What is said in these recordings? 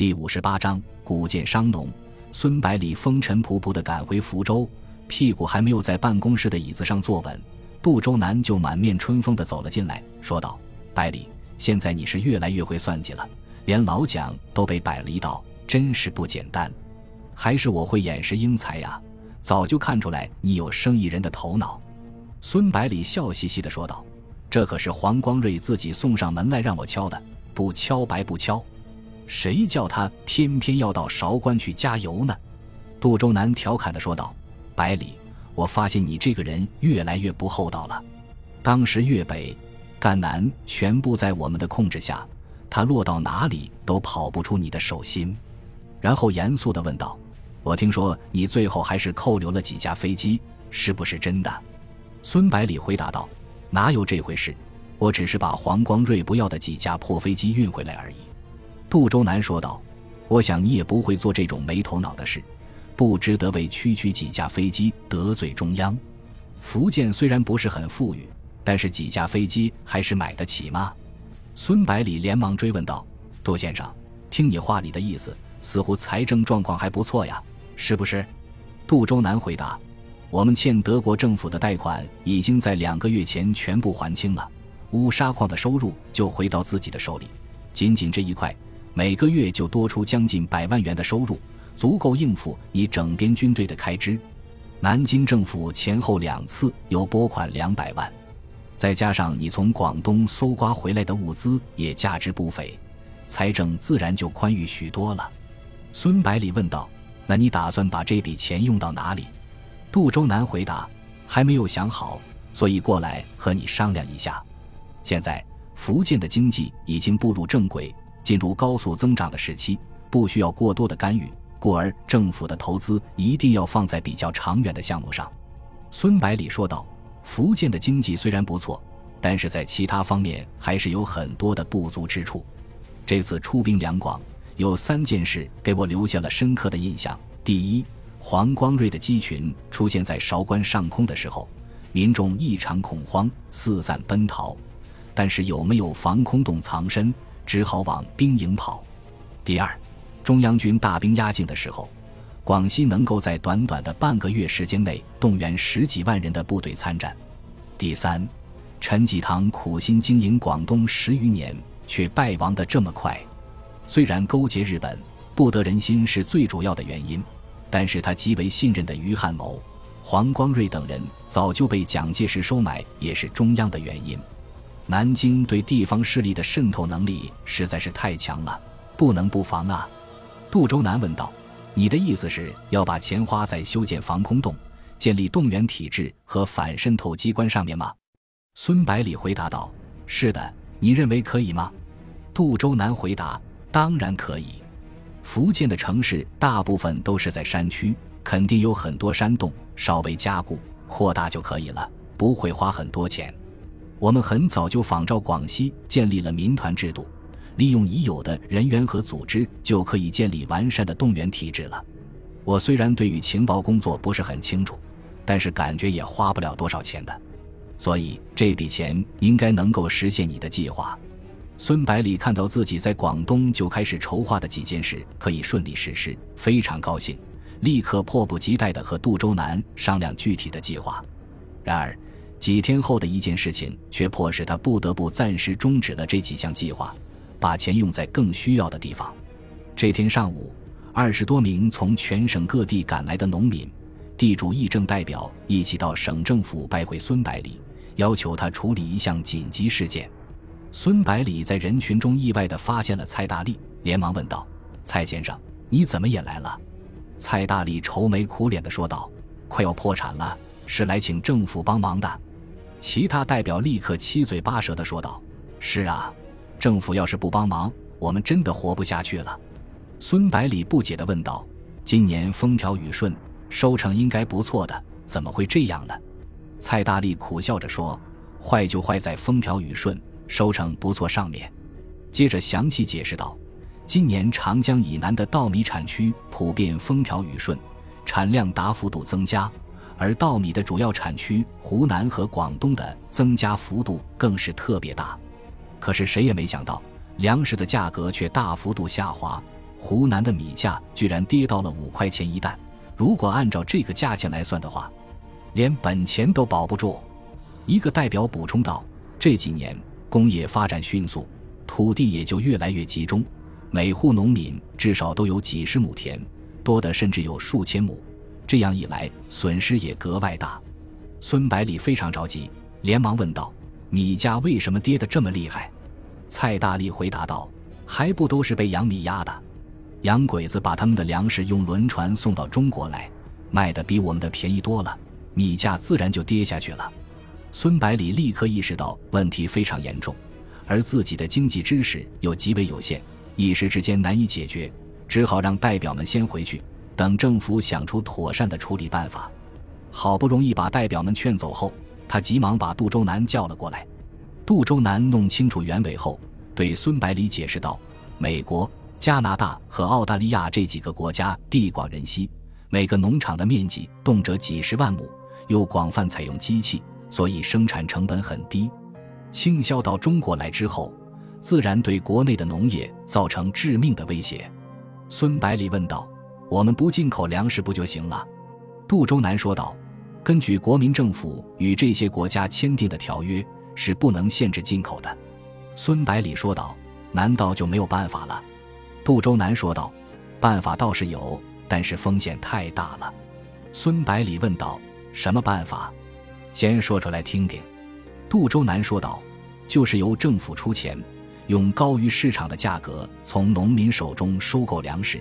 第五十八章古建商农。孙百里风尘仆仆地赶回福州，屁股还没有在办公室的椅子上坐稳，杜周南就满面春风地走了进来，说道：“百里，现在你是越来越会算计了，连老蒋都被摆了一道，真是不简单。还是我会掩饰英才呀，早就看出来你有生意人的头脑。”孙百里笑嘻嘻地说道：“这可是黄光瑞自己送上门来让我敲的，不敲白不敲。”谁叫他偏偏要到韶关去加油呢？杜周南调侃地说道：“百里，我发现你这个人越来越不厚道了。当时粤北、赣南全部在我们的控制下，他落到哪里都跑不出你的手心。”然后严肃地问道：“我听说你最后还是扣留了几架飞机，是不是真的？”孙百里回答道：“哪有这回事？我只是把黄光瑞不要的几架破飞机运回来而已。”杜周南说道：“我想你也不会做这种没头脑的事，不值得为区区几架飞机得罪中央。福建虽然不是很富裕，但是几架飞机还是买得起吗？”孙百里连忙追问道：“杜先生，听你话里的意思，似乎财政状况还不错呀，是不是？”杜周南回答：“我们欠德国政府的贷款已经在两个月前全部还清了，乌沙矿的收入就回到自己的手里，仅仅这一块。”每个月就多出将近百万元的收入，足够应付你整编军队的开支。南京政府前后两次又拨款两百万，再加上你从广东搜刮回来的物资也价值不菲，财政自然就宽裕许多了。孙百里问道：“那你打算把这笔钱用到哪里？”杜周南回答：“还没有想好，所以过来和你商量一下。现在福建的经济已经步入正轨。”进入高速增长的时期，不需要过多的干预，故而政府的投资一定要放在比较长远的项目上。孙百里说道：“福建的经济虽然不错，但是在其他方面还是有很多的不足之处。这次出兵两广，有三件事给我留下了深刻的印象。第一，黄光瑞的机群出现在韶关上空的时候，民众异常恐慌，四散奔逃，但是有没有防空洞藏身？”只好往兵营跑。第二，中央军大兵压境的时候，广西能够在短短的半个月时间内动员十几万人的部队参战。第三，陈济棠苦心经营广东十余年，却败亡的这么快。虽然勾结日本不得人心是最主要的原因，但是他极为信任的于汉谋、黄光瑞等人早就被蒋介石收买，也是中央的原因。南京对地方势力的渗透能力实在是太强了，不能不防啊！杜周南问道：“你的意思是要把钱花在修建防空洞、建立动员体制和反渗透机关上面吗？”孙百里回答道：“是的，你认为可以吗？”杜周南回答：“当然可以。福建的城市大部分都是在山区，肯定有很多山洞，稍微加固扩大就可以了，不会花很多钱。”我们很早就仿照广西建立了民团制度，利用已有的人员和组织，就可以建立完善的动员体制了。我虽然对于情报工作不是很清楚，但是感觉也花不了多少钱的，所以这笔钱应该能够实现你的计划。孙百里看到自己在广东就开始筹划的几件事可以顺利实施，非常高兴，立刻迫不及待地和杜周南商量具体的计划。然而。几天后的一件事情，却迫使他不得不暂时终止了这几项计划，把钱用在更需要的地方。这天上午，二十多名从全省各地赶来的农民、地主、议政代表一起到省政府拜会孙百里，要求他处理一项紧急事件。孙百里在人群中意外地发现了蔡大力，连忙问道：“蔡先生，你怎么也来了？”蔡大力愁眉苦脸地说道：“快要破产了，是来请政府帮忙的。”其他代表立刻七嘴八舌地说道：“是啊，政府要是不帮忙，我们真的活不下去了。”孙百里不解地问道：“今年风调雨顺，收成应该不错的，怎么会这样呢？”蔡大力苦笑着说：“坏就坏在风调雨顺，收成不错上面。”接着详细解释道：“今年长江以南的稻米产区普遍风调雨顺，产量大幅度增加。”而稻米的主要产区湖南和广东的增加幅度更是特别大，可是谁也没想到，粮食的价格却大幅度下滑，湖南的米价居然跌到了五块钱一担。如果按照这个价钱来算的话，连本钱都保不住。一个代表补充道：“这几年工业发展迅速，土地也就越来越集中，每户农民至少都有几十亩田，多的甚至有数千亩。这样一来，损失也格外大。”孙百里非常着急，连忙问道：“米价为什么跌得这么厉害？”蔡大力回答道：“还不都是被洋米压的？”洋鬼子把他们的粮食用轮船送到中国来，卖的比我们的便宜多了，米价自然就跌下去了。孙百里立刻意识到问题非常严重，而自己的经济知识又极为有限，一时之间难以解决，只好让代表们先回去，等政府想出妥善的处理办法。好不容易把代表们劝走后，他急忙把杜周南叫了过来。杜周南弄清楚原委后，对孙百里解释道：“美国。”加拿大和澳大利亚这几个国家地广人稀，每个农场的面积动辄几十万亩，又广泛采用机器，所以生产成本很低。倾销到中国来之后，自然对国内的农业造成致命的威胁。孙百里问道：“我们不进口粮食不就行了？”杜周南说道：“根据国民政府与这些国家签订的条约，是不能限制进口的。”孙百里说道：“难道就没有办法了？”杜周南说道：“办法倒是有，但是风险太大了。”孙百里问道：“什么办法？先说出来听听。”杜周南说道：“就是由政府出钱，用高于市场的价格从农民手中收购粮食，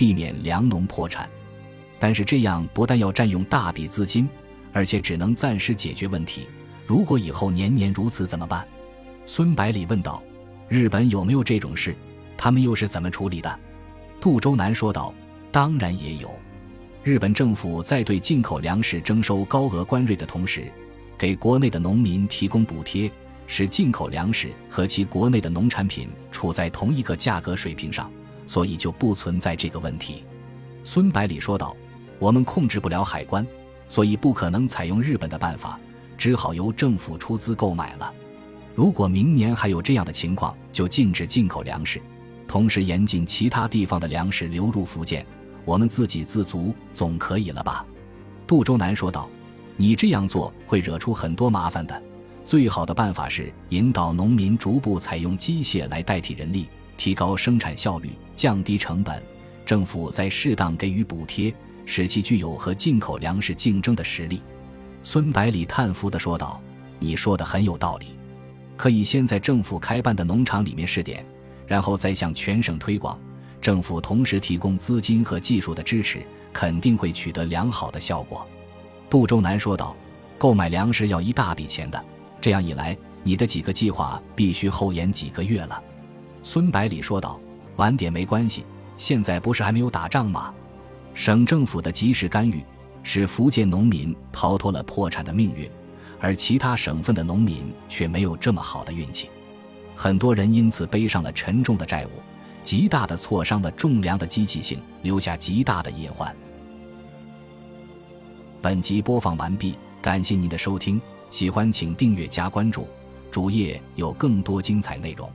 避免粮农破产。但是这样不但要占用大笔资金，而且只能暂时解决问题。如果以后年年如此怎么办？”孙百里问道：“日本有没有这种事？”他们又是怎么处理的？杜周南说道：“当然也有。日本政府在对进口粮食征收高额关税的同时，给国内的农民提供补贴，使进口粮食和其国内的农产品处在同一个价格水平上，所以就不存在这个问题。”孙百里说道：“我们控制不了海关，所以不可能采用日本的办法，只好由政府出资购买了。如果明年还有这样的情况，就禁止进口粮食。”同时严禁其他地方的粮食流入福建，我们自给自足总可以了吧？杜周南说道：“你这样做会惹出很多麻烦的。最好的办法是引导农民逐步采用机械来代替人力，提高生产效率，降低成本。政府再适当给予补贴，使其具有和进口粮食竞争的实力。”孙百里叹服地说道：“你说的很有道理，可以先在政府开办的农场里面试点。”然后再向全省推广，政府同时提供资金和技术的支持，肯定会取得良好的效果。”杜周南说道，“购买粮食要一大笔钱的，这样一来，你的几个计划必须后延几个月了。”孙百里说道，“晚点没关系，现在不是还没有打仗吗？省政府的及时干预，使福建农民逃脱了破产的命运，而其他省份的农民却没有这么好的运气。”很多人因此背上了沉重的债务，极大的挫伤了种粮的积极性，留下极大的隐患。本集播放完毕，感谢您的收听，喜欢请订阅加关注，主页有更多精彩内容。